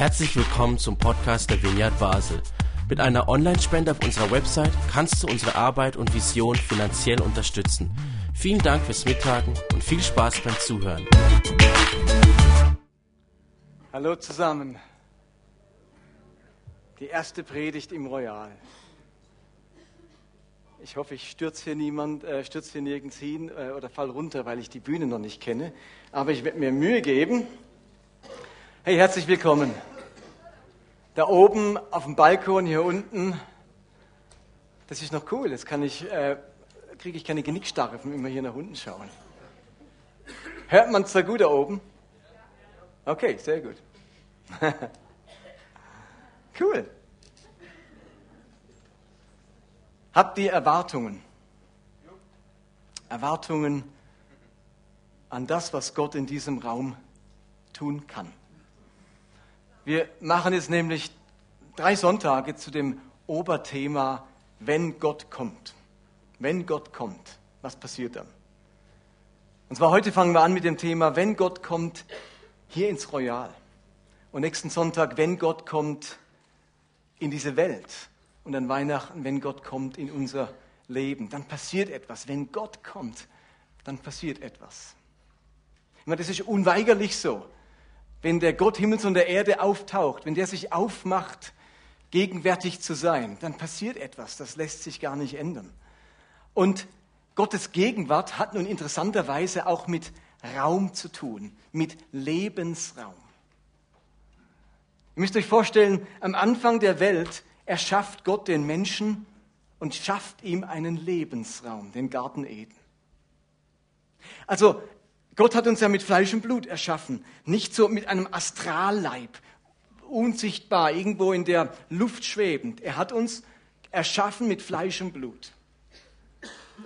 Herzlich willkommen zum Podcast der Vineyard Basel. Mit einer Online-Spende auf unserer Website kannst du unsere Arbeit und Vision finanziell unterstützen. Vielen Dank fürs Mittagen und viel Spaß beim Zuhören. Hallo zusammen. Die erste Predigt im Royal. Ich hoffe, ich stürze hier niemand, äh, stürze hier nirgends hin äh, oder fall runter, weil ich die Bühne noch nicht kenne. Aber ich werde mir Mühe geben. Hey, herzlich willkommen. Da oben auf dem Balkon hier unten, das ist noch cool. Jetzt kann ich, äh, kriege ich keine Genickstarre von immer hier nach unten schauen. Hört man es da gut da oben? Okay, sehr gut. cool. Habt ihr Erwartungen? Erwartungen an das, was Gott in diesem Raum tun kann. Wir machen jetzt nämlich drei Sonntage zu dem Oberthema, wenn Gott kommt. Wenn Gott kommt, was passiert dann? Und zwar heute fangen wir an mit dem Thema, wenn Gott kommt hier ins Royal. Und nächsten Sonntag, wenn Gott kommt in diese Welt. Und an Weihnachten, wenn Gott kommt in unser Leben. Dann passiert etwas. Wenn Gott kommt, dann passiert etwas. Ich meine, das ist unweigerlich so wenn der Gott Himmels und der Erde auftaucht, wenn der sich aufmacht, gegenwärtig zu sein, dann passiert etwas, das lässt sich gar nicht ändern. Und Gottes Gegenwart hat nun interessanterweise auch mit Raum zu tun, mit Lebensraum. Ihr müsst euch vorstellen, am Anfang der Welt erschafft Gott den Menschen und schafft ihm einen Lebensraum, den Garten Eden. Also Gott hat uns ja mit Fleisch und Blut erschaffen, nicht so mit einem Astralleib, unsichtbar, irgendwo in der Luft schwebend. Er hat uns erschaffen mit Fleisch und Blut.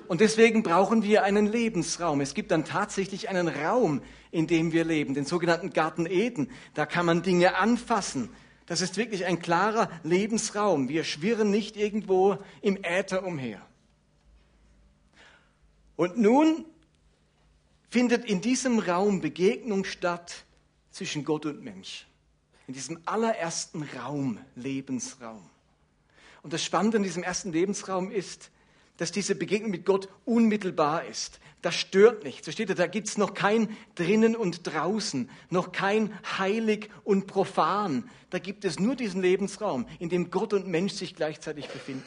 Und deswegen brauchen wir einen Lebensraum. Es gibt dann tatsächlich einen Raum, in dem wir leben, den sogenannten Garten Eden. Da kann man Dinge anfassen. Das ist wirklich ein klarer Lebensraum. Wir schwirren nicht irgendwo im Äther umher. Und nun findet in diesem Raum Begegnung statt zwischen Gott und Mensch. In diesem allerersten Raum, Lebensraum. Und das Spannende in diesem ersten Lebensraum ist, dass diese Begegnung mit Gott unmittelbar ist. Das stört nicht. So steht da, da gibt es noch kein drinnen und draußen, noch kein heilig und profan. Da gibt es nur diesen Lebensraum, in dem Gott und Mensch sich gleichzeitig befinden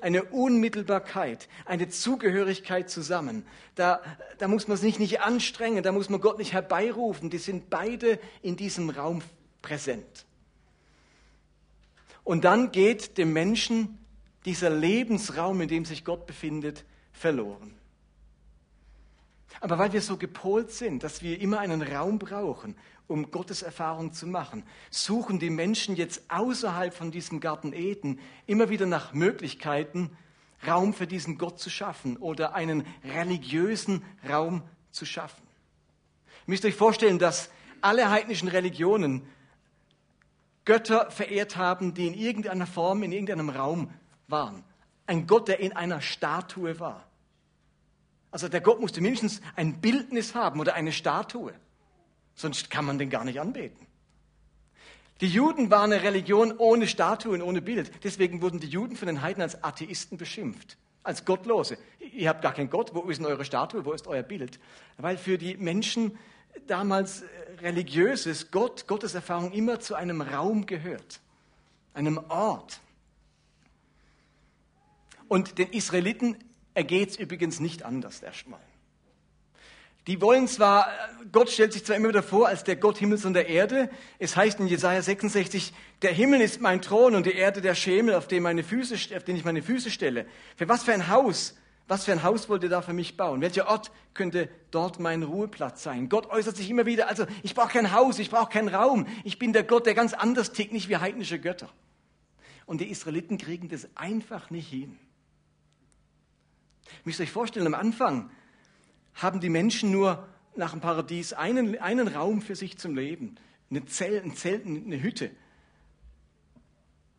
eine Unmittelbarkeit, eine Zugehörigkeit zusammen. Da, da muss man sich nicht anstrengen, da muss man Gott nicht herbeirufen. Die sind beide in diesem Raum präsent. Und dann geht dem Menschen dieser Lebensraum, in dem sich Gott befindet, verloren. Aber weil wir so gepolt sind, dass wir immer einen Raum brauchen, um Gottes Erfahrung zu machen, suchen die Menschen jetzt außerhalb von diesem Garten Eden immer wieder nach Möglichkeiten, Raum für diesen Gott zu schaffen oder einen religiösen Raum zu schaffen. Ihr müsst euch vorstellen, dass alle heidnischen Religionen Götter verehrt haben, die in irgendeiner Form, in irgendeinem Raum waren. Ein Gott, der in einer Statue war. Also der Gott musste mindestens ein Bildnis haben oder eine Statue. Sonst kann man den gar nicht anbeten. Die Juden waren eine Religion ohne Statuen, ohne Bild. Deswegen wurden die Juden von den Heiden als Atheisten beschimpft, als Gottlose. Ihr habt gar keinen Gott, wo ist denn eure Statue, wo ist euer Bild? Weil für die Menschen damals religiöses Gott, Gottes Erfahrung immer zu einem Raum gehört, einem Ort. Und den Israeliten ergeht es übrigens nicht anders erstmal. Die wollen zwar, Gott stellt sich zwar immer wieder vor als der Gott Himmels und der Erde. Es heißt in Jesaja 66, der Himmel ist mein Thron und die Erde der Schemel, auf dem meine Füße, auf den ich meine Füße stelle. Für was für ein Haus, was für ein Haus wollt ihr da für mich bauen? Welcher Ort könnte dort mein Ruheplatz sein? Gott äußert sich immer wieder, also ich brauche kein Haus, ich brauche keinen Raum. Ich bin der Gott, der ganz anders tickt, nicht wie heidnische Götter. Und die Israeliten kriegen das einfach nicht hin. Ihr müsst euch vorstellen, am Anfang haben die Menschen nur nach dem Paradies einen, einen Raum für sich zum Leben. Eine Zelt, ein Zelt, eine Hütte.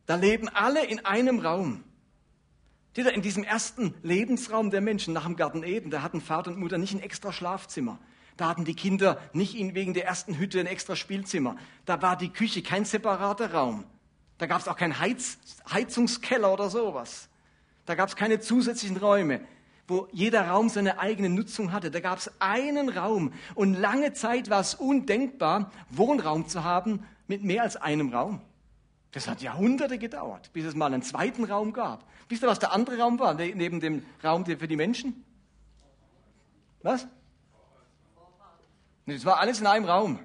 Da leben alle in einem Raum. In diesem ersten Lebensraum der Menschen nach dem Garten Eden, da hatten Vater und Mutter nicht ein extra Schlafzimmer. Da hatten die Kinder nicht wegen der ersten Hütte ein extra Spielzimmer. Da war die Küche kein separater Raum. Da gab es auch keinen Heiz Heizungskeller oder sowas. Da gab es keine zusätzlichen Räume, wo jeder Raum seine eigene Nutzung hatte. Da gab es einen Raum. Und lange Zeit war es undenkbar, Wohnraum zu haben mit mehr als einem Raum. Das hat Jahrhunderte gedauert, bis es mal einen zweiten Raum gab. Wisst ihr, was der andere Raum war, ne, neben dem Raum für die Menschen? Was? Das war alles in einem Raum.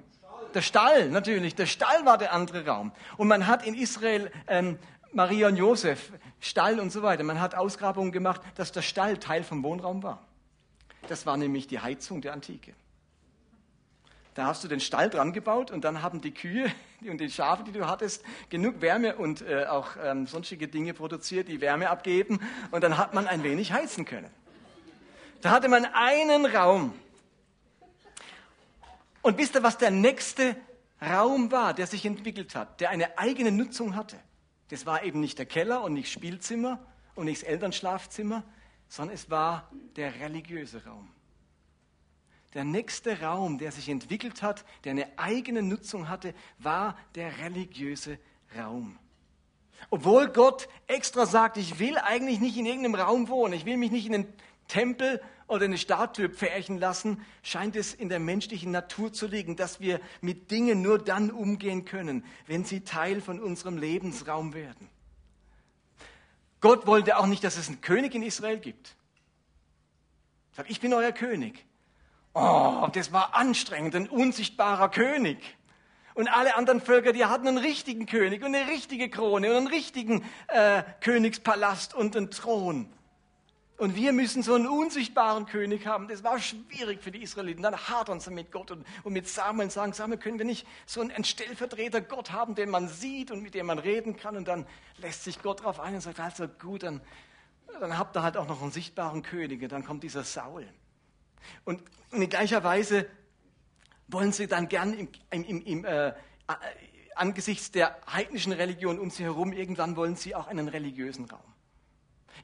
Der Stall, natürlich. Der Stall war der andere Raum. Und man hat in Israel ähm, Maria und Josef, Stall und so weiter, man hat Ausgrabungen gemacht, dass der Stall Teil vom Wohnraum war. Das war nämlich die Heizung der Antike. Da hast du den Stall dran gebaut und dann haben die Kühe und die Schafe, die du hattest, genug Wärme und äh, auch ähm, sonstige Dinge produziert, die Wärme abgeben und dann hat man ein wenig heizen können. Da hatte man einen Raum. Und wisst ihr, was der nächste Raum war, der sich entwickelt hat, der eine eigene Nutzung hatte? Das war eben nicht der Keller und nicht Spielzimmer und nicht das Elternschlafzimmer, sondern es war der religiöse Raum der nächste Raum, der sich entwickelt hat, der eine eigene Nutzung hatte, war der religiöse Raum. Obwohl Gott extra sagt, ich will eigentlich nicht in irgendeinem Raum wohnen, ich will mich nicht in einen Tempel oder eine Statue pferchen lassen, scheint es in der menschlichen Natur zu liegen, dass wir mit Dingen nur dann umgehen können, wenn sie Teil von unserem Lebensraum werden. Gott wollte auch nicht, dass es einen König in Israel gibt. Er sagt, ich bin euer König. Oh, das war anstrengend, ein unsichtbarer König. Und alle anderen Völker, die hatten einen richtigen König und eine richtige Krone und einen richtigen äh, Königspalast und einen Thron. Und wir müssen so einen unsichtbaren König haben. Das war schwierig für die Israeliten. Dann hadern sie mit Gott und, und mit Samuel und sagen, Samuel, können wir nicht so einen Stellvertreter Gott haben, den man sieht und mit dem man reden kann? Und dann lässt sich Gott darauf ein und sagt, also gut, dann, dann habt ihr halt auch noch einen sichtbaren König. Und dann kommt dieser Saul. Und in gleicher Weise wollen sie dann gern im, im, im, äh, angesichts der heidnischen Religion um sie herum, irgendwann wollen sie auch einen religiösen Raum.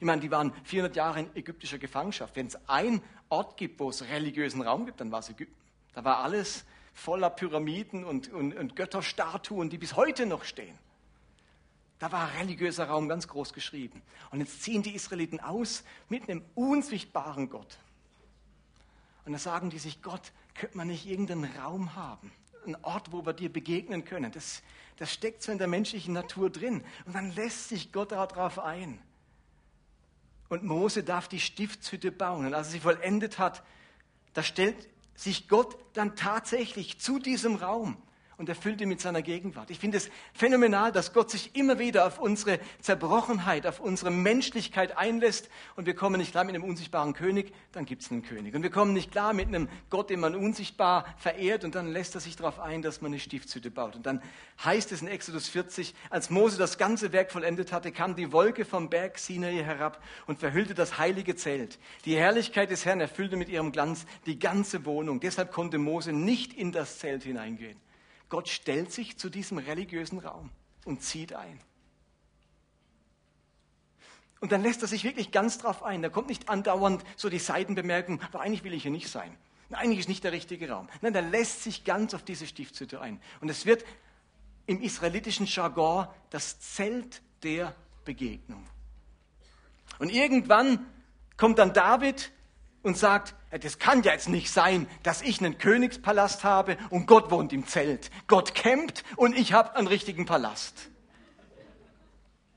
Ich meine, die waren 400 Jahre in ägyptischer Gefangenschaft. Wenn es einen Ort gibt, wo es religiösen Raum gibt, dann war es Ägypten. Da war alles voller Pyramiden und, und, und Götterstatuen, die bis heute noch stehen. Da war religiöser Raum ganz groß geschrieben. Und jetzt ziehen die Israeliten aus mit einem unsichtbaren Gott. Und da sagen die sich, Gott, könnte man nicht irgendeinen Raum haben? Ein Ort, wo wir dir begegnen können. Das, das steckt so in der menschlichen Natur drin. Und dann lässt sich Gott darauf ein. Und Mose darf die Stiftshütte bauen. Und als er sie vollendet hat, da stellt sich Gott dann tatsächlich zu diesem Raum und erfüllt ihn mit seiner Gegenwart. Ich finde es phänomenal, dass Gott sich immer wieder auf unsere Zerbrochenheit, auf unsere Menschlichkeit einlässt und wir kommen nicht klar mit einem unsichtbaren König, dann gibt es einen König. Und wir kommen nicht klar mit einem Gott, den man unsichtbar verehrt und dann lässt er sich darauf ein, dass man eine Stiftshütte baut. Und dann heißt es in Exodus 40, als Mose das ganze Werk vollendet hatte, kam die Wolke vom Berg Sinai herab und verhüllte das heilige Zelt. Die Herrlichkeit des Herrn erfüllte mit ihrem Glanz die ganze Wohnung. Deshalb konnte Mose nicht in das Zelt hineingehen. Gott stellt sich zu diesem religiösen Raum und zieht ein. Und dann lässt er sich wirklich ganz drauf ein. Da kommt nicht andauernd so die Seitenbemerkung, aber eigentlich will ich hier nicht sein. Eigentlich ist nicht der richtige Raum. Nein, der lässt sich ganz auf diese Stiftshütte ein. Und es wird im israelitischen Jargon das Zelt der Begegnung. Und irgendwann kommt dann David und sagt, das kann ja jetzt nicht sein, dass ich einen Königspalast habe und Gott wohnt im Zelt. Gott campt und ich habe einen richtigen Palast.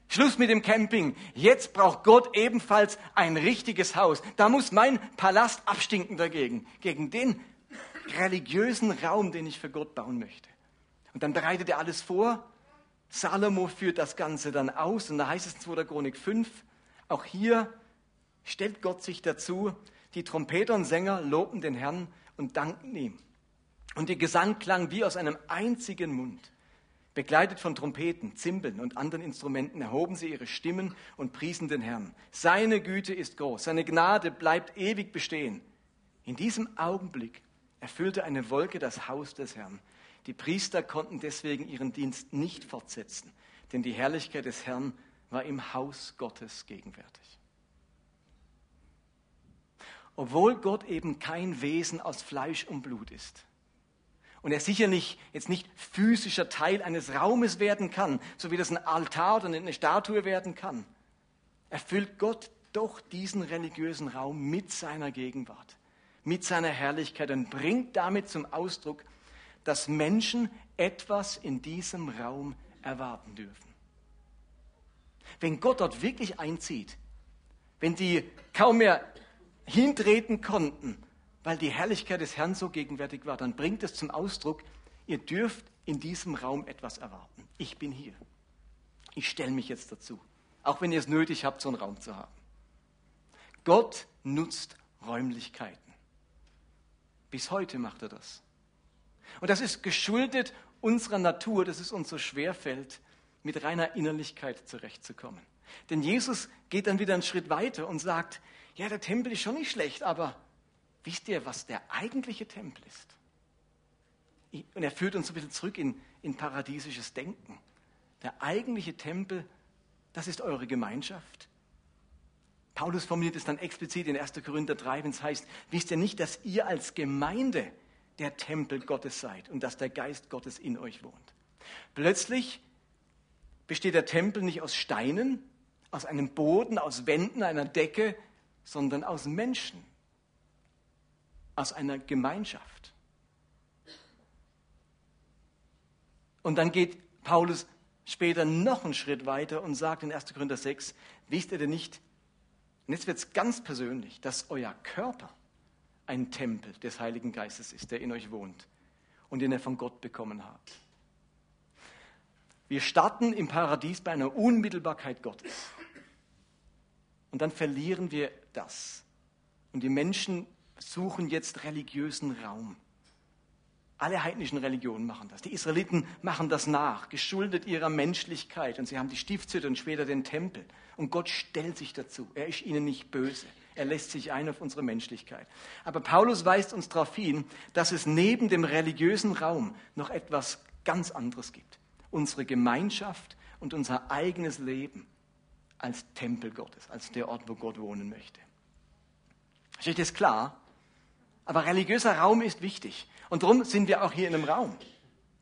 Schluss mit dem Camping. Jetzt braucht Gott ebenfalls ein richtiges Haus. Da muss mein Palast abstinken dagegen, gegen den religiösen Raum, den ich für Gott bauen möchte. Und dann bereitet er alles vor. Salomo führt das Ganze dann aus und da heißt es in 2. Chronik 5, auch hier stellt Gott sich dazu, die Trompeter und Sänger lobten den Herrn und dankten ihm. Und der Gesang klang wie aus einem einzigen Mund. Begleitet von Trompeten, Zimbeln und anderen Instrumenten erhoben sie ihre Stimmen und priesen den Herrn. Seine Güte ist groß, seine Gnade bleibt ewig bestehen. In diesem Augenblick erfüllte eine Wolke das Haus des Herrn. Die Priester konnten deswegen ihren Dienst nicht fortsetzen, denn die Herrlichkeit des Herrn war im Haus Gottes gegenwärtig. Obwohl Gott eben kein Wesen aus Fleisch und Blut ist. Und er sicher nicht, jetzt nicht physischer Teil eines Raumes werden kann, so wie das ein Altar oder eine Statue werden kann. Erfüllt Gott doch diesen religiösen Raum mit seiner Gegenwart, mit seiner Herrlichkeit und bringt damit zum Ausdruck, dass Menschen etwas in diesem Raum erwarten dürfen. Wenn Gott dort wirklich einzieht, wenn die kaum mehr hintreten konnten, weil die Herrlichkeit des Herrn so gegenwärtig war, dann bringt es zum Ausdruck, ihr dürft in diesem Raum etwas erwarten. Ich bin hier. Ich stelle mich jetzt dazu, auch wenn ihr es nötig habt, so einen Raum zu haben. Gott nutzt Räumlichkeiten. Bis heute macht er das. Und das ist geschuldet unserer Natur, dass es uns so schwer fällt, mit reiner Innerlichkeit zurechtzukommen. Denn Jesus geht dann wieder einen Schritt weiter und sagt, ja, der Tempel ist schon nicht schlecht, aber wisst ihr, was der eigentliche Tempel ist? Und er führt uns ein bisschen zurück in, in paradiesisches Denken. Der eigentliche Tempel, das ist eure Gemeinschaft. Paulus formuliert es dann explizit in 1. Korinther 3, wenn es heißt, wisst ihr nicht, dass ihr als Gemeinde der Tempel Gottes seid und dass der Geist Gottes in euch wohnt. Plötzlich besteht der Tempel nicht aus Steinen, aus einem Boden, aus Wänden, einer Decke, sondern aus Menschen, aus einer Gemeinschaft. Und dann geht Paulus später noch einen Schritt weiter und sagt in 1. Korinther 6, wisst ihr denn nicht, und jetzt wird es ganz persönlich, dass euer Körper ein Tempel des Heiligen Geistes ist, der in euch wohnt und den ihr von Gott bekommen habt. Wir starten im Paradies bei einer Unmittelbarkeit Gottes. Und dann verlieren wir das. Und die Menschen suchen jetzt religiösen Raum. Alle heidnischen Religionen machen das. Die Israeliten machen das nach, geschuldet ihrer Menschlichkeit. Und sie haben die Stiftshütte und später den Tempel. Und Gott stellt sich dazu. Er ist ihnen nicht böse. Er lässt sich ein auf unsere Menschlichkeit. Aber Paulus weist uns darauf hin, dass es neben dem religiösen Raum noch etwas ganz anderes gibt. Unsere Gemeinschaft und unser eigenes Leben als Tempel Gottes, als der Ort, wo Gott wohnen möchte. Ist euch das klar? Aber religiöser Raum ist wichtig. Und darum sind wir auch hier in einem Raum.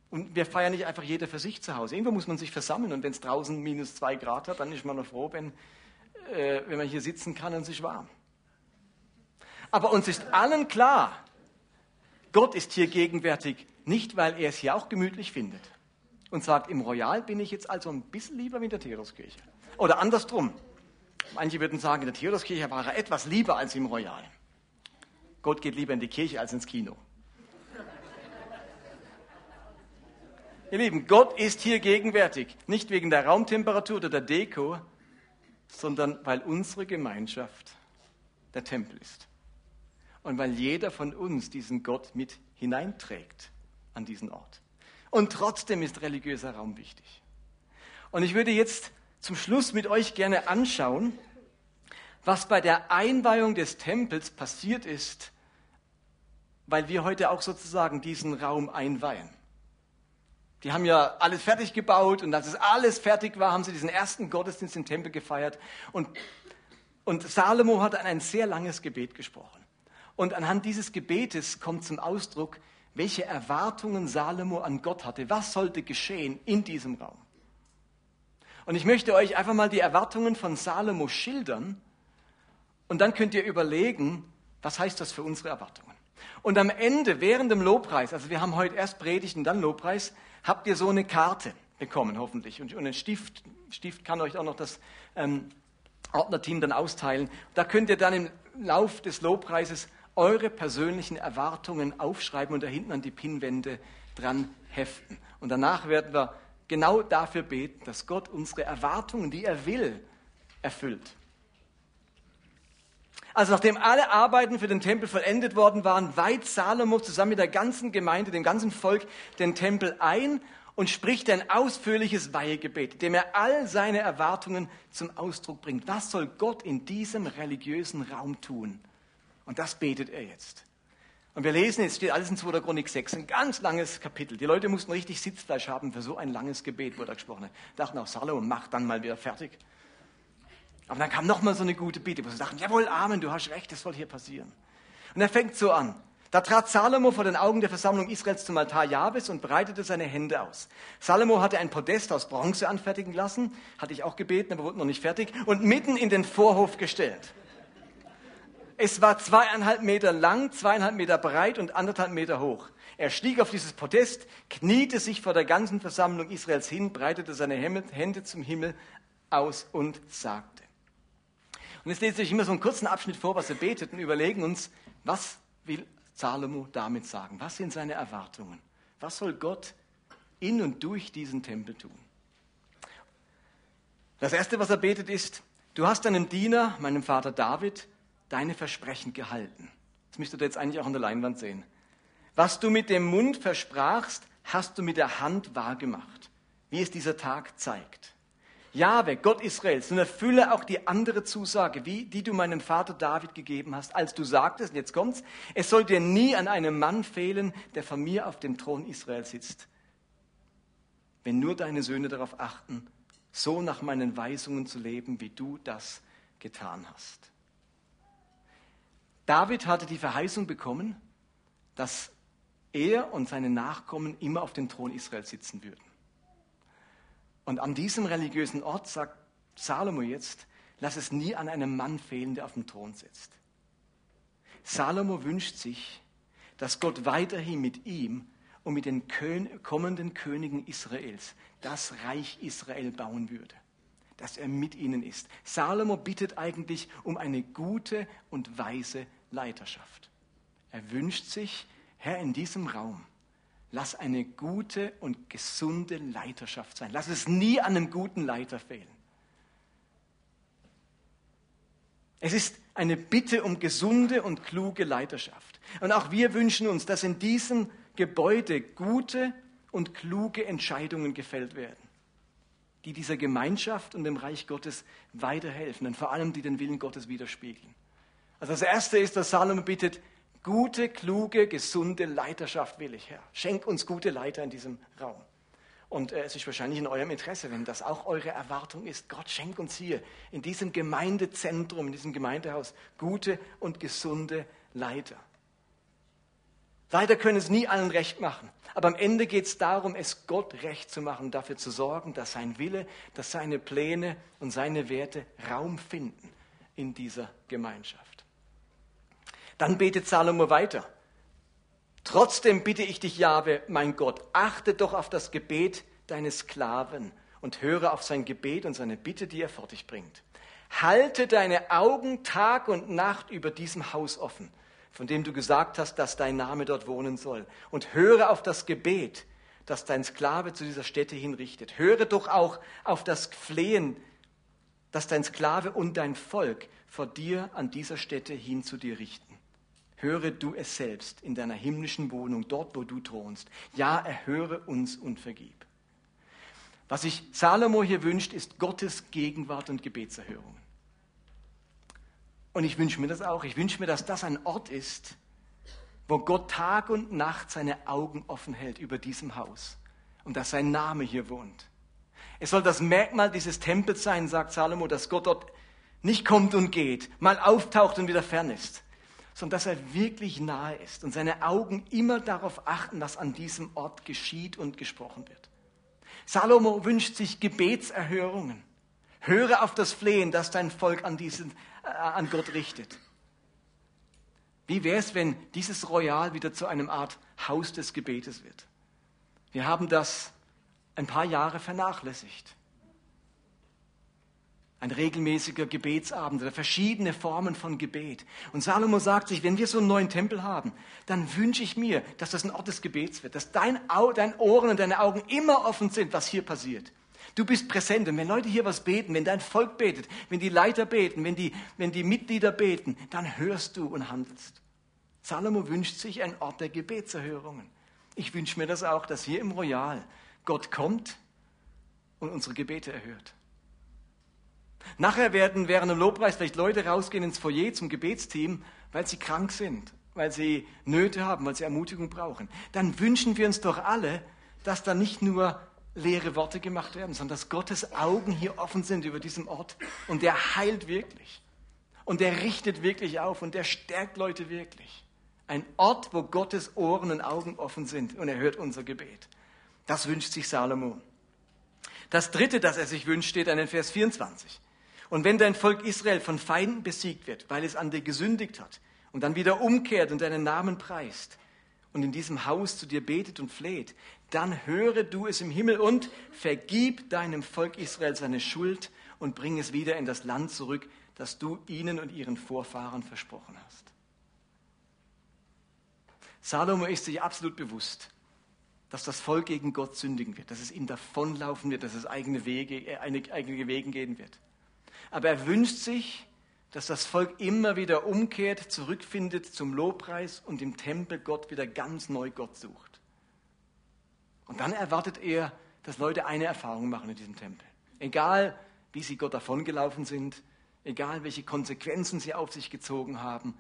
Und wir feiern nicht einfach jeder für sich zu Hause. Irgendwo muss man sich versammeln. Und wenn es draußen minus zwei Grad hat, dann ist man noch froh, wenn, äh, wenn man hier sitzen kann und sich warm. Aber uns ist allen klar, Gott ist hier gegenwärtig, nicht weil er es hier auch gemütlich findet und sagt, im Royal bin ich jetzt also ein bisschen lieber wie in der Theodoskirche. Oder andersrum. Manche würden sagen, in der Theodoskirche war er etwas lieber als im Royal. Gott geht lieber in die Kirche als ins Kino. Ihr Lieben, Gott ist hier gegenwärtig. Nicht wegen der Raumtemperatur oder der Deko, sondern weil unsere Gemeinschaft der Tempel ist. Und weil jeder von uns diesen Gott mit hineinträgt an diesen Ort. Und trotzdem ist religiöser Raum wichtig. Und ich würde jetzt zum Schluss mit euch gerne anschauen, was bei der Einweihung des Tempels passiert ist, weil wir heute auch sozusagen diesen Raum einweihen. Die haben ja alles fertig gebaut und als es alles fertig war, haben sie diesen ersten Gottesdienst im Tempel gefeiert. Und, und Salomo hat ein sehr langes Gebet gesprochen. Und anhand dieses Gebetes kommt zum Ausdruck, welche Erwartungen Salomo an Gott hatte. Was sollte geschehen in diesem Raum? Und ich möchte euch einfach mal die Erwartungen von Salomo schildern. Und dann könnt ihr überlegen, was heißt das für unsere Erwartungen? Und am Ende, während dem Lobpreis, also wir haben heute erst Predigt und dann Lobpreis, habt ihr so eine Karte bekommen, hoffentlich. Und, und ein Stift, Stift kann euch auch noch das ähm, Ordnerteam dann austeilen. Da könnt ihr dann im Lauf des Lobpreises eure persönlichen Erwartungen aufschreiben und da hinten an die Pinnwände dran heften. Und danach werden wir genau dafür beten, dass Gott unsere Erwartungen, die er will, erfüllt. Also nachdem alle Arbeiten für den Tempel vollendet worden waren, weiht Salomo zusammen mit der ganzen Gemeinde, dem ganzen Volk den Tempel ein und spricht ein ausführliches Weihegebet, dem er all seine Erwartungen zum Ausdruck bringt. Was soll Gott in diesem religiösen Raum tun? Und das betet er jetzt. Und wir lesen, jetzt steht alles in 2. Chronik 6, ein ganz langes Kapitel. Die Leute mussten richtig Sitzfleisch haben für so ein langes Gebet, wurde da gesprochen. Dachten auch, Salomo, mach dann mal wieder fertig. Aber dann kam nochmal so eine gute Bitte, wo sie sagten, jawohl, Amen, du hast recht, das soll hier passieren. Und er fängt so an. Da trat Salomo vor den Augen der Versammlung Israels zum Altar Jahwes und breitete seine Hände aus. Salomo hatte ein Podest aus Bronze anfertigen lassen, hatte ich auch gebeten, aber wurde noch nicht fertig, und mitten in den Vorhof gestellt. Es war zweieinhalb Meter lang, zweieinhalb Meter breit und anderthalb Meter hoch. Er stieg auf dieses Podest, kniete sich vor der ganzen Versammlung Israels hin, breitete seine Hände zum Himmel aus und sagte. Und jetzt lese ich immer so einen kurzen Abschnitt vor, was er betet und überlegen uns, was will Salomo damit sagen? Was sind seine Erwartungen? Was soll Gott in und durch diesen Tempel tun? Das Erste, was er betet, ist, du hast deinem Diener, meinem Vater David, deine Versprechen gehalten. Das müsst ihr jetzt eigentlich auch an der Leinwand sehen. Was du mit dem Mund versprachst, hast du mit der Hand wahrgemacht, wie es dieser Tag zeigt. Jahwe, Gott Israels, nun erfülle auch die andere Zusage, wie, die du meinem Vater David gegeben hast, als du sagtest, und jetzt kommt's, es soll dir nie an einem Mann fehlen, der von mir auf dem Thron Israel sitzt. Wenn nur deine Söhne darauf achten, so nach meinen Weisungen zu leben, wie du das getan hast. David hatte die Verheißung bekommen, dass er und seine Nachkommen immer auf dem Thron Israel sitzen würden. Und an diesem religiösen Ort sagt Salomo jetzt, lass es nie an einem Mann fehlen, der auf dem Thron sitzt. Salomo wünscht sich, dass Gott weiterhin mit ihm und mit den kommenden Königen Israels das Reich Israel bauen würde, dass er mit ihnen ist. Salomo bittet eigentlich um eine gute und weise Leiterschaft. Er wünscht sich, Herr, in diesem Raum, Lass eine gute und gesunde Leiterschaft sein. Lass es nie an einem guten Leiter fehlen. Es ist eine Bitte um gesunde und kluge Leiterschaft. Und auch wir wünschen uns, dass in diesem Gebäude gute und kluge Entscheidungen gefällt werden, die dieser Gemeinschaft und dem Reich Gottes weiterhelfen und vor allem die den Willen Gottes widerspiegeln. Also das Erste ist, dass Salomo bittet, Gute, kluge, gesunde Leiterschaft will ich, Herr. Schenk uns gute Leiter in diesem Raum. Und äh, es ist wahrscheinlich in eurem Interesse, wenn das auch eure Erwartung ist. Gott, schenk uns hier in diesem Gemeindezentrum, in diesem Gemeindehaus gute und gesunde Leiter. Leiter können es nie allen recht machen. Aber am Ende geht es darum, es Gott recht zu machen, dafür zu sorgen, dass sein Wille, dass seine Pläne und seine Werte Raum finden in dieser Gemeinschaft. Dann betet Salomo weiter. Trotzdem bitte ich dich, Jahwe, mein Gott, achte doch auf das Gebet deines Sklaven und höre auf sein Gebet und seine Bitte, die er vor dich bringt. Halte deine Augen Tag und Nacht über diesem Haus offen, von dem du gesagt hast, dass dein Name dort wohnen soll. Und höre auf das Gebet, das dein Sklave zu dieser Stätte hinrichtet. Höre doch auch auf das Flehen, das dein Sklave und dein Volk vor dir an dieser Stätte hin zu dir richten höre du es selbst in deiner himmlischen Wohnung, dort, wo du thronst. Ja, erhöre uns und vergib. Was sich Salomo hier wünscht, ist Gottes Gegenwart und Gebetserhörung. Und ich wünsche mir das auch. Ich wünsche mir, dass das ein Ort ist, wo Gott Tag und Nacht seine Augen offen hält über diesem Haus und dass sein Name hier wohnt. Es soll das Merkmal dieses Tempels sein, sagt Salomo, dass Gott dort nicht kommt und geht, mal auftaucht und wieder fern ist, sondern dass er wirklich nahe ist und seine Augen immer darauf achten, was an diesem Ort geschieht und gesprochen wird. Salomo wünscht sich Gebetserhörungen. Höre auf das Flehen, das dein Volk an, diesen, an Gott richtet. Wie wäre es, wenn dieses Royal wieder zu einem Art Haus des Gebetes wird? Wir haben das ein paar Jahre vernachlässigt ein regelmäßiger Gebetsabend oder verschiedene Formen von Gebet. Und Salomo sagt sich, wenn wir so einen neuen Tempel haben, dann wünsche ich mir, dass das ein Ort des Gebets wird, dass dein, dein Ohren und deine Augen immer offen sind, was hier passiert. Du bist präsent und wenn Leute hier was beten, wenn dein Volk betet, wenn die Leiter beten, wenn die, wenn die Mitglieder beten, dann hörst du und handelst. Salomo wünscht sich einen Ort der Gebetserhörungen. Ich wünsche mir das auch, dass hier im Royal Gott kommt und unsere Gebete erhört. Nachher werden während dem Lobpreis vielleicht Leute rausgehen ins Foyer zum Gebetsteam, weil sie krank sind, weil sie Nöte haben, weil sie Ermutigung brauchen. Dann wünschen wir uns doch alle, dass da nicht nur leere Worte gemacht werden, sondern dass Gottes Augen hier offen sind über diesem Ort und der heilt wirklich. Und der richtet wirklich auf und der stärkt Leute wirklich. Ein Ort, wo Gottes Ohren und Augen offen sind und er hört unser Gebet. Das wünscht sich Salomo. Das dritte, das er sich wünscht, steht an den Vers 24. Und wenn dein Volk Israel von Feinden besiegt wird, weil es an dir gesündigt hat und dann wieder umkehrt und deinen Namen preist und in diesem Haus zu dir betet und fleht, dann höre du es im Himmel und vergib deinem Volk Israel seine Schuld und bring es wieder in das Land zurück, das du ihnen und ihren Vorfahren versprochen hast. Salomo ist sich absolut bewusst, dass das Volk gegen Gott sündigen wird, dass es ihm davonlaufen wird, dass es eigene Wege, äh, eigene Wegen gehen wird. Aber er wünscht sich, dass das Volk immer wieder umkehrt, zurückfindet zum Lobpreis und im Tempel Gott wieder ganz neu Gott sucht. Und dann erwartet er, dass Leute eine Erfahrung machen in diesem Tempel. Egal, wie sie Gott davongelaufen sind, egal, welche Konsequenzen sie auf sich gezogen haben,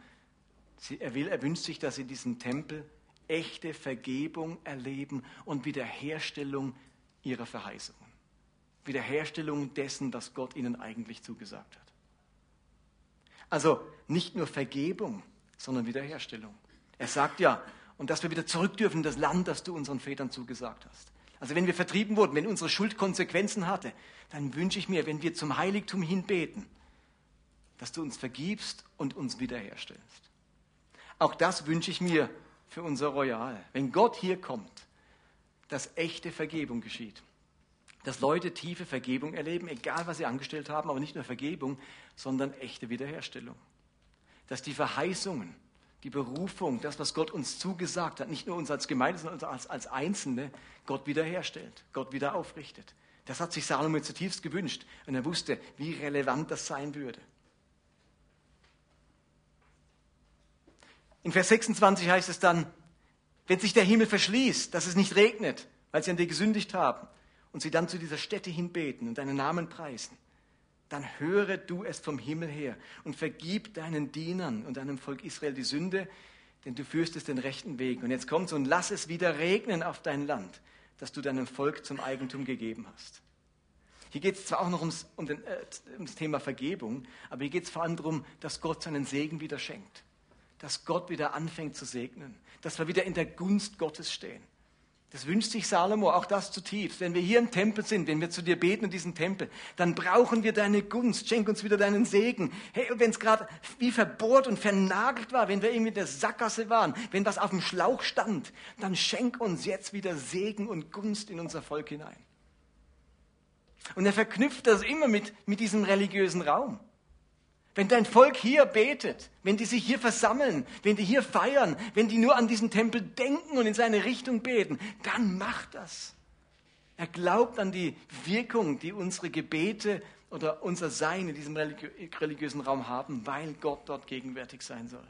sie, er, will, er wünscht sich, dass sie in diesem Tempel echte Vergebung erleben und Wiederherstellung ihrer Verheißungen. Wiederherstellung dessen, was Gott ihnen eigentlich zugesagt hat. Also nicht nur Vergebung, sondern Wiederherstellung. Er sagt ja, und dass wir wieder zurück dürfen in das Land, das du unseren Vätern zugesagt hast. Also wenn wir vertrieben wurden, wenn unsere Schuld Konsequenzen hatte, dann wünsche ich mir, wenn wir zum Heiligtum hinbeten, dass du uns vergibst und uns wiederherstellst. Auch das wünsche ich mir für unser Royal. Wenn Gott hier kommt, dass echte Vergebung geschieht. Dass Leute tiefe Vergebung erleben, egal was sie angestellt haben, aber nicht nur Vergebung, sondern echte Wiederherstellung. Dass die Verheißungen, die Berufung, das, was Gott uns zugesagt hat, nicht nur uns als Gemeinde, sondern als, als Einzelne, Gott wiederherstellt, Gott wieder aufrichtet. Das hat sich Salomo zutiefst gewünscht und er wusste, wie relevant das sein würde. In Vers 26 heißt es dann, wenn sich der Himmel verschließt, dass es nicht regnet, weil sie an dir gesündigt haben, und sie dann zu dieser Stätte hinbeten und deinen Namen preisen, dann höre du es vom Himmel her und vergib deinen Dienern und deinem Volk Israel die Sünde, denn du führst es den rechten Weg. Und jetzt kommt's und lass es wieder regnen auf dein Land, das du deinem Volk zum Eigentum gegeben hast. Hier geht es zwar auch noch ums, um den, äh, ums Thema Vergebung, aber hier geht es vor allem darum, dass Gott seinen Segen wieder schenkt. Dass Gott wieder anfängt zu segnen. Dass wir wieder in der Gunst Gottes stehen. Das wünscht sich Salomo, auch das zutiefst. Wenn wir hier im Tempel sind, wenn wir zu dir beten in diesem Tempel, dann brauchen wir deine Gunst. Schenk uns wieder deinen Segen. Hey, und wenn es gerade wie verbohrt und vernagelt war, wenn wir irgendwie in der Sackgasse waren, wenn was auf dem Schlauch stand, dann schenk uns jetzt wieder Segen und Gunst in unser Volk hinein. Und er verknüpft das immer mit, mit diesem religiösen Raum. Wenn dein Volk hier betet, wenn die sich hier versammeln, wenn die hier feiern, wenn die nur an diesen Tempel denken und in seine Richtung beten, dann macht das. Er glaubt an die Wirkung, die unsere Gebete oder unser Sein in diesem religiösen Raum haben, weil Gott dort gegenwärtig sein soll.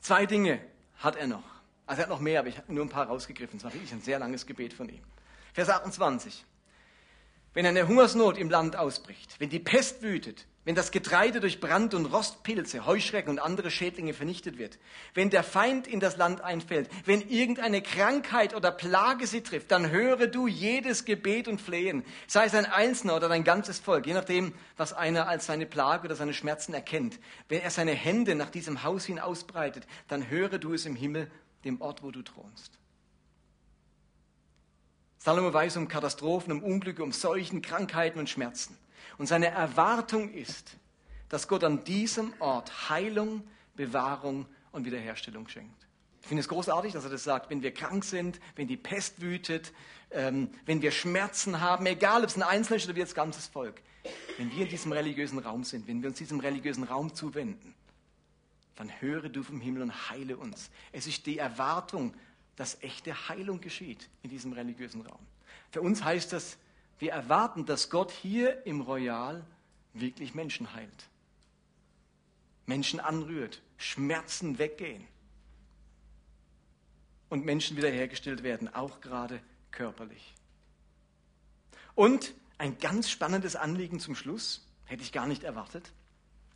Zwei Dinge hat er noch. Also er hat noch mehr, aber ich habe nur ein paar rausgegriffen. Es war wirklich ein sehr langes Gebet von ihm. Vers 28. Wenn eine Hungersnot im Land ausbricht, wenn die Pest wütet, wenn das Getreide durch Brand und Rostpilze, Heuschrecken und andere Schädlinge vernichtet wird, wenn der Feind in das Land einfällt, wenn irgendeine Krankheit oder Plage sie trifft, dann höre du jedes Gebet und Flehen, sei es ein Einzelner oder dein ganzes Volk, je nachdem, was einer als seine Plage oder seine Schmerzen erkennt. Wenn er seine Hände nach diesem Haus hin ausbreitet, dann höre du es im Himmel, dem Ort, wo du thronst. Salomo weiß um Katastrophen, um Unglücke, um Seuchen, Krankheiten und Schmerzen. Und seine Erwartung ist, dass Gott an diesem Ort Heilung, Bewahrung und Wiederherstellung schenkt. Ich finde es großartig, dass er das sagt. Wenn wir krank sind, wenn die Pest wütet, ähm, wenn wir Schmerzen haben, egal ob es ein Einzelner ist oder wie das ganze Volk, wenn wir in diesem religiösen Raum sind, wenn wir uns diesem religiösen Raum zuwenden, dann höre du vom Himmel und heile uns. Es ist die Erwartung, dass echte Heilung geschieht in diesem religiösen Raum. Für uns heißt das, wir erwarten, dass Gott hier im Royal wirklich Menschen heilt. Menschen anrührt, Schmerzen weggehen und Menschen wiederhergestellt werden, auch gerade körperlich. Und ein ganz spannendes Anliegen zum Schluss, hätte ich gar nicht erwartet,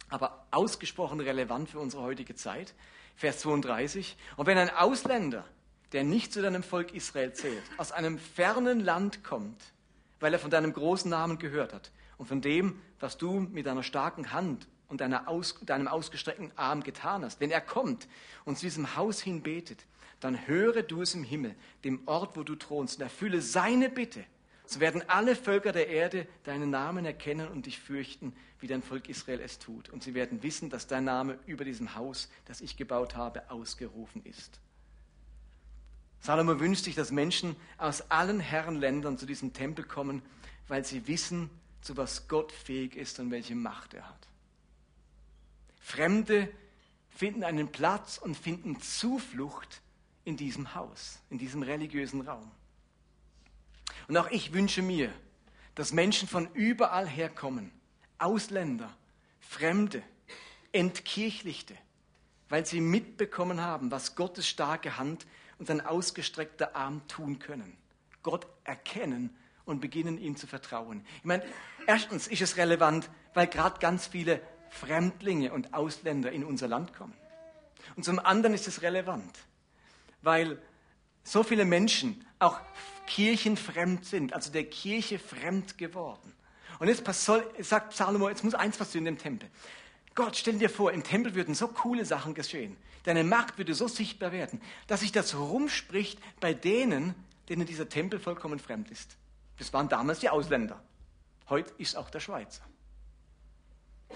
aber ausgesprochen relevant für unsere heutige Zeit, Vers 32. Und wenn ein Ausländer der nicht zu deinem Volk Israel zählt, aus einem fernen Land kommt, weil er von deinem großen Namen gehört hat und von dem, was du mit deiner starken Hand und aus, deinem ausgestreckten Arm getan hast, wenn er kommt und zu diesem Haus hin betet, dann höre du es im Himmel, dem Ort, wo du thronst, und erfülle seine Bitte. So werden alle Völker der Erde deinen Namen erkennen und dich fürchten, wie dein Volk Israel es tut. Und sie werden wissen, dass dein Name über diesem Haus, das ich gebaut habe, ausgerufen ist. Salomo wünscht sich, dass Menschen aus allen Herrenländern zu diesem Tempel kommen, weil sie wissen, zu was Gott fähig ist und welche Macht er hat. Fremde finden einen Platz und finden Zuflucht in diesem Haus, in diesem religiösen Raum. Und auch ich wünsche mir, dass Menschen von überall herkommen, Ausländer, Fremde, Entkirchlichte, weil sie mitbekommen haben, was Gottes starke Hand und sein ausgestreckter Arm tun können. Gott erkennen und beginnen ihm zu vertrauen. Ich meine, erstens ist es relevant, weil gerade ganz viele Fremdlinge und Ausländer in unser Land kommen. Und zum anderen ist es relevant, weil so viele Menschen auch kirchenfremd sind, also der Kirche fremd geworden. Und jetzt sagt Salomo, jetzt muss eins passieren in dem Tempel. Gott, stell dir vor, im Tempel würden so coole Sachen geschehen. Deine Macht würde so sichtbar werden, dass sich das rumspricht bei denen, denen dieser Tempel vollkommen fremd ist. Das waren damals die Ausländer. Heute ist auch der Schweizer.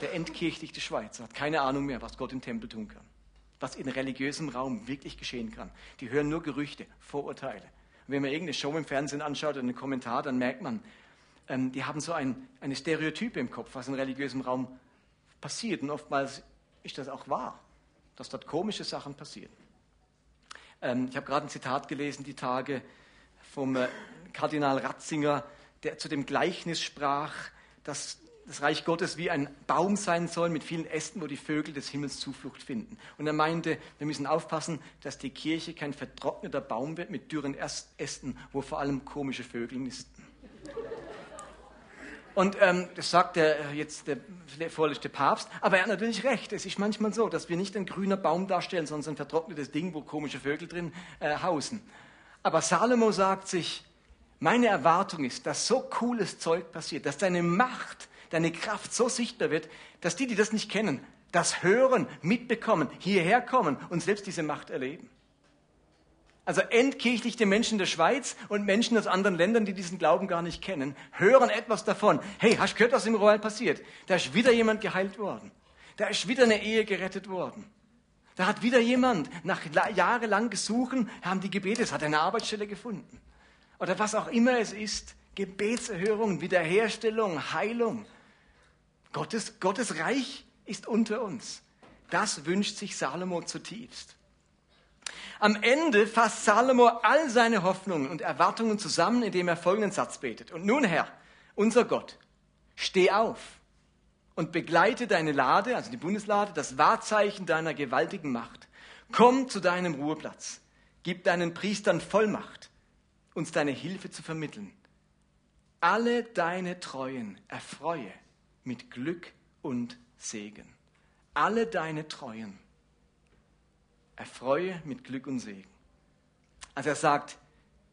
Der entkirchlichte Schweizer hat keine Ahnung mehr, was Gott im Tempel tun kann. Was in religiösem Raum wirklich geschehen kann. Die hören nur Gerüchte, Vorurteile. Und wenn man irgendeine Show im Fernsehen anschaut oder einen Kommentar, dann merkt man, ähm, die haben so ein, eine Stereotype im Kopf, was in religiösem Raum passiert. Und oftmals ist das auch wahr, dass dort komische Sachen passieren. Ähm, ich habe gerade ein Zitat gelesen, die Tage vom äh, Kardinal Ratzinger, der zu dem Gleichnis sprach, dass das Reich Gottes wie ein Baum sein soll mit vielen Ästen, wo die Vögel des Himmels Zuflucht finden. Und er meinte, wir müssen aufpassen, dass die Kirche kein vertrockneter Baum wird mit dürren Ästen, wo vor allem komische Vögel nisten. Und ähm, das sagt der, äh, jetzt der vorletzte Papst, aber er hat natürlich recht. Es ist manchmal so, dass wir nicht ein grüner Baum darstellen, sondern ein vertrocknetes Ding, wo komische Vögel drin äh, hausen. Aber Salomo sagt sich, meine Erwartung ist, dass so cooles Zeug passiert, dass deine Macht, deine Kraft so sichtbar wird, dass die, die das nicht kennen, das hören, mitbekommen, hierher kommen und selbst diese Macht erleben. Also entkirchlichte Menschen der Schweiz und Menschen aus anderen Ländern, die diesen Glauben gar nicht kennen, hören etwas davon. Hey, hast du gehört, was im Royal passiert? Da ist wieder jemand geheilt worden. Da ist wieder eine Ehe gerettet worden. Da hat wieder jemand nach jahrelang gesuchen, haben die Gebete, hat eine Arbeitsstelle gefunden. Oder was auch immer es ist, Gebetserhörung, Wiederherstellung, Heilung. Gottes, Gottes Reich ist unter uns. Das wünscht sich Salomo zutiefst. Am Ende fasst Salomo all seine Hoffnungen und Erwartungen zusammen, indem er folgenden Satz betet. Und nun, Herr, unser Gott, steh auf und begleite deine Lade, also die Bundeslade, das Wahrzeichen deiner gewaltigen Macht. Komm zu deinem Ruheplatz. Gib deinen Priestern Vollmacht, uns deine Hilfe zu vermitteln. Alle deine Treuen erfreue mit Glück und Segen. Alle deine Treuen erfreue mit Glück und Segen. Also er sagt,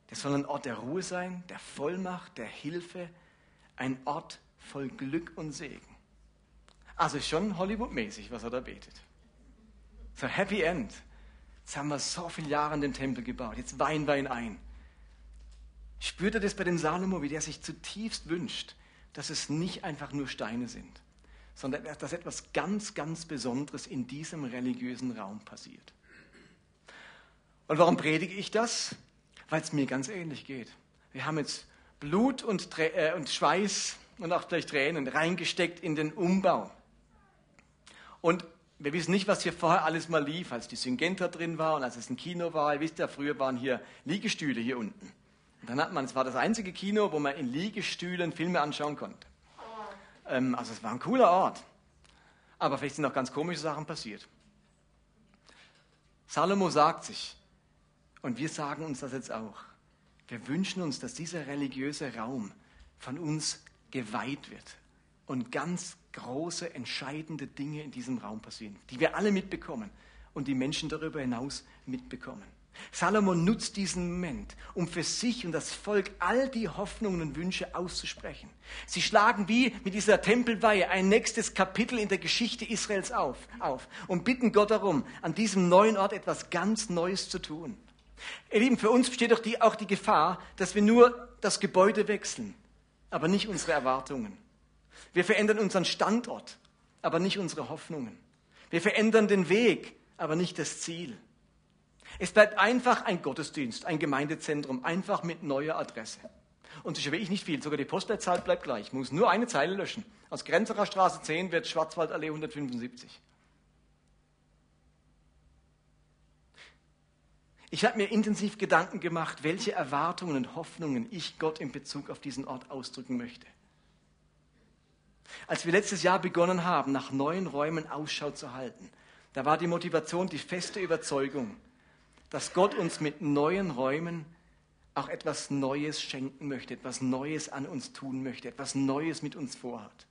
das soll ein Ort der Ruhe sein, der Vollmacht, der Hilfe, ein Ort voll Glück und Segen. Also schon Hollywood-mäßig, was er da betet. So Happy End. Jetzt haben wir so viele Jahre in den Tempel gebaut. Jetzt weinen wir ihn ein. Spürt er das bei dem Salomo, wie der sich zutiefst wünscht, dass es nicht einfach nur Steine sind, sondern dass etwas ganz, ganz Besonderes in diesem religiösen Raum passiert. Und warum predige ich das? Weil es mir ganz ähnlich geht. Wir haben jetzt Blut und, äh, und Schweiß und auch vielleicht Tränen reingesteckt in den Umbau. Und wir wissen nicht, was hier vorher alles mal lief, als die Syngenta drin war und als es ein Kino war. Ihr wisst ja, früher waren hier Liegestühle hier unten. Und dann hat man, es war das einzige Kino, wo man in Liegestühlen Filme anschauen konnte. Ähm, also es war ein cooler Ort. Aber vielleicht sind auch ganz komische Sachen passiert. Salomo sagt sich, und wir sagen uns das jetzt auch. Wir wünschen uns, dass dieser religiöse Raum von uns geweiht wird und ganz große, entscheidende Dinge in diesem Raum passieren, die wir alle mitbekommen und die Menschen darüber hinaus mitbekommen. Salomon nutzt diesen Moment, um für sich und das Volk all die Hoffnungen und Wünsche auszusprechen. Sie schlagen wie mit dieser Tempelweihe ein nächstes Kapitel in der Geschichte Israels auf, auf und bitten Gott darum, an diesem neuen Ort etwas ganz Neues zu tun. Ihr Lieben, für uns besteht doch die, auch die Gefahr, dass wir nur das Gebäude wechseln, aber nicht unsere Erwartungen. Wir verändern unseren Standort, aber nicht unsere Hoffnungen. Wir verändern den Weg, aber nicht das Ziel. Es bleibt einfach ein Gottesdienst, ein Gemeindezentrum, einfach mit neuer Adresse. Und sicher ich nicht viel, sogar die Postleitzahl bleibt gleich. Ich muss nur eine Zeile löschen. Aus Grenzerer Straße 10 wird Schwarzwaldallee 175. Ich habe mir intensiv Gedanken gemacht, welche Erwartungen und Hoffnungen ich Gott in Bezug auf diesen Ort ausdrücken möchte. Als wir letztes Jahr begonnen haben, nach neuen Räumen Ausschau zu halten, da war die Motivation die feste Überzeugung, dass Gott uns mit neuen Räumen auch etwas Neues schenken möchte, etwas Neues an uns tun möchte, etwas Neues mit uns vorhat.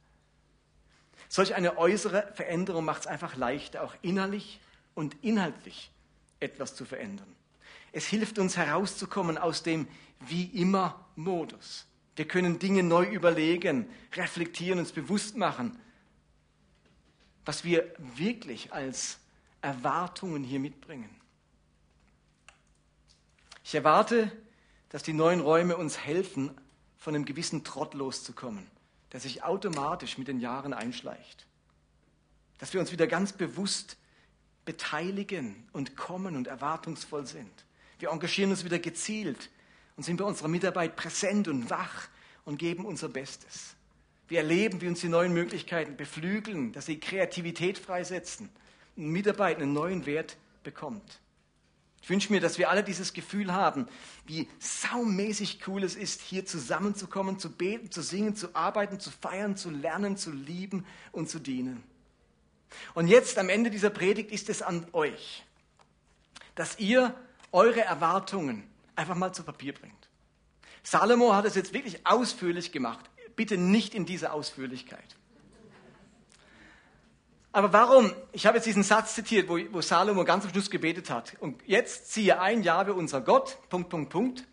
Solch eine äußere Veränderung macht es einfach leichter, auch innerlich und inhaltlich etwas zu verändern. Es hilft uns herauszukommen aus dem wie immer Modus. Wir können Dinge neu überlegen, reflektieren, uns bewusst machen, was wir wirklich als Erwartungen hier mitbringen. Ich erwarte, dass die neuen Räume uns helfen, von einem gewissen Trott loszukommen, der sich automatisch mit den Jahren einschleicht. Dass wir uns wieder ganz bewusst beteiligen und kommen und erwartungsvoll sind. Wir engagieren uns wieder gezielt und sind bei unserer Mitarbeit präsent und wach und geben unser Bestes. Wir erleben, wie uns die neuen Möglichkeiten beflügeln, dass sie Kreativität freisetzen und Mitarbeit einen neuen Wert bekommt. Ich wünsche mir, dass wir alle dieses Gefühl haben, wie saumäßig cool es ist, hier zusammenzukommen, zu beten, zu singen, zu arbeiten, zu feiern, zu lernen, zu lieben und zu dienen. Und jetzt am Ende dieser Predigt ist es an euch, dass ihr eure Erwartungen einfach mal zu Papier bringt. Salomo hat es jetzt wirklich ausführlich gemacht. Bitte nicht in dieser Ausführlichkeit. Aber warum? Ich habe jetzt diesen Satz zitiert, wo, wo Salomo ganz am Schluss gebetet hat. Und jetzt ziehe ein, Jahwe, unser Gott, Punkt, Punkt, Punkt.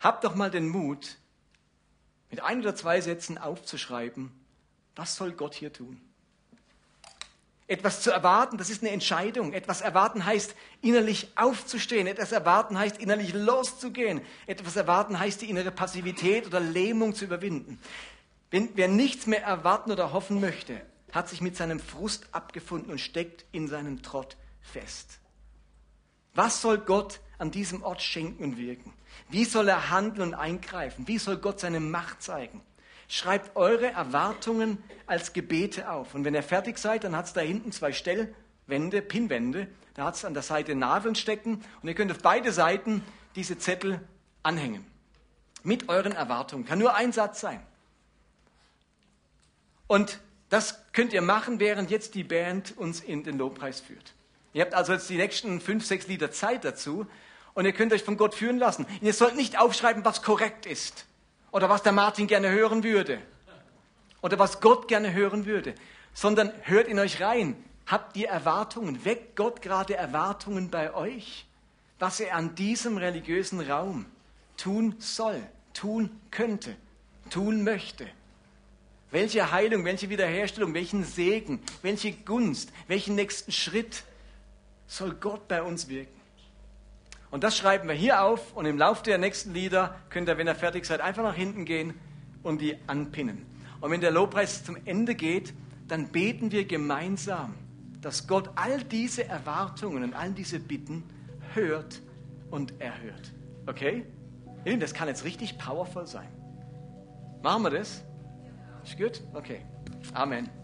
Habt doch mal den Mut, mit ein oder zwei Sätzen aufzuschreiben, was soll Gott hier tun? Etwas zu erwarten, das ist eine Entscheidung. Etwas erwarten heißt, innerlich aufzustehen. Etwas erwarten heißt, innerlich loszugehen. Etwas erwarten heißt, die innere Passivität oder Lähmung zu überwinden. Wenn, wer nichts mehr erwarten oder hoffen möchte, hat sich mit seinem Frust abgefunden und steckt in seinem Trott fest. Was soll Gott an diesem Ort schenken und wirken? Wie soll er handeln und eingreifen? Wie soll Gott seine Macht zeigen? Schreibt eure Erwartungen als Gebete auf. Und wenn ihr fertig seid, dann hat es da hinten zwei Stellwände, Pinwände. Da hat es an der Seite Nadeln stecken. Und ihr könnt auf beide Seiten diese Zettel anhängen. Mit euren Erwartungen. Kann nur ein Satz sein. Und das könnt ihr machen, während jetzt die Band uns in den Lobpreis führt. Ihr habt also jetzt die nächsten fünf, sechs Lieder Zeit dazu und ihr könnt euch von Gott führen lassen. ihr sollt nicht aufschreiben, was korrekt ist oder was der Martin gerne hören würde oder was Gott gerne hören würde, sondern hört in euch rein. Habt ihr Erwartungen? Weckt Gott gerade Erwartungen bei euch? Was er an diesem religiösen Raum tun soll, tun könnte, tun möchte? Welche Heilung, welche Wiederherstellung, welchen Segen, welche Gunst, welchen nächsten Schritt soll Gott bei uns wirken? Und das schreiben wir hier auf und im Laufe der nächsten Lieder könnt ihr, wenn ihr fertig seid, einfach nach hinten gehen und die anpinnen. Und wenn der Lobpreis zum Ende geht, dann beten wir gemeinsam, dass Gott all diese Erwartungen und all diese Bitten hört und erhört. Okay? Das kann jetzt richtig powerful sein. Machen wir das? Ist gut? Okay. Amen.